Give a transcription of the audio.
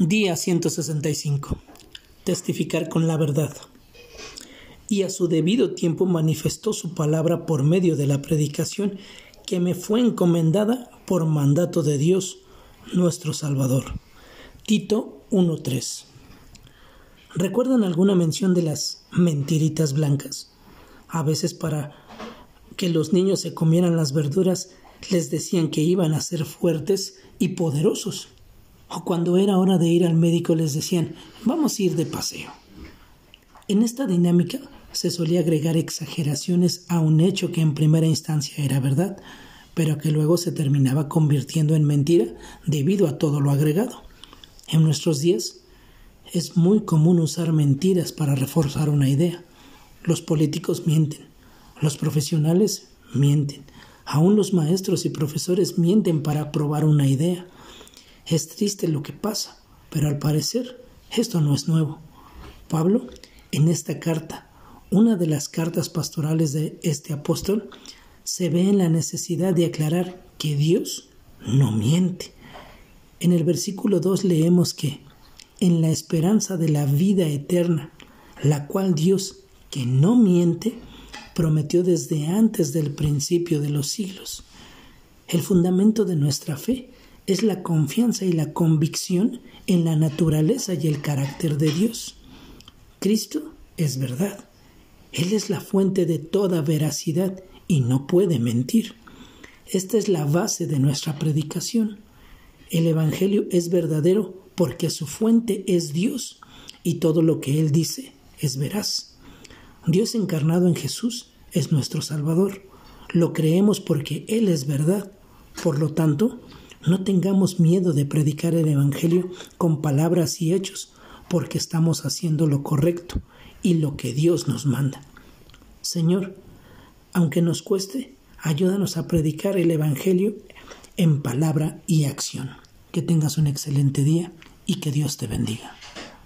Día 165. Testificar con la verdad. Y a su debido tiempo manifestó su palabra por medio de la predicación que me fue encomendada por mandato de Dios, nuestro Salvador. Tito 1.3. ¿Recuerdan alguna mención de las mentiritas blancas? A veces para que los niños se comieran las verduras les decían que iban a ser fuertes y poderosos o cuando era hora de ir al médico les decían, vamos a ir de paseo. En esta dinámica se solía agregar exageraciones a un hecho que en primera instancia era verdad, pero que luego se terminaba convirtiendo en mentira debido a todo lo agregado. En nuestros días es muy común usar mentiras para reforzar una idea. Los políticos mienten, los profesionales mienten, aún los maestros y profesores mienten para probar una idea. Es triste lo que pasa, pero al parecer esto no es nuevo. Pablo, en esta carta, una de las cartas pastorales de este apóstol, se ve en la necesidad de aclarar que Dios no miente. En el versículo 2 leemos que, en la esperanza de la vida eterna, la cual Dios, que no miente, prometió desde antes del principio de los siglos. El fundamento de nuestra fe es la confianza y la convicción en la naturaleza y el carácter de Dios. Cristo es verdad. Él es la fuente de toda veracidad y no puede mentir. Esta es la base de nuestra predicación. El Evangelio es verdadero porque su fuente es Dios y todo lo que Él dice es veraz. Dios encarnado en Jesús es nuestro Salvador. Lo creemos porque Él es verdad. Por lo tanto, no tengamos miedo de predicar el Evangelio con palabras y hechos, porque estamos haciendo lo correcto y lo que Dios nos manda. Señor, aunque nos cueste, ayúdanos a predicar el Evangelio en palabra y acción. Que tengas un excelente día y que Dios te bendiga.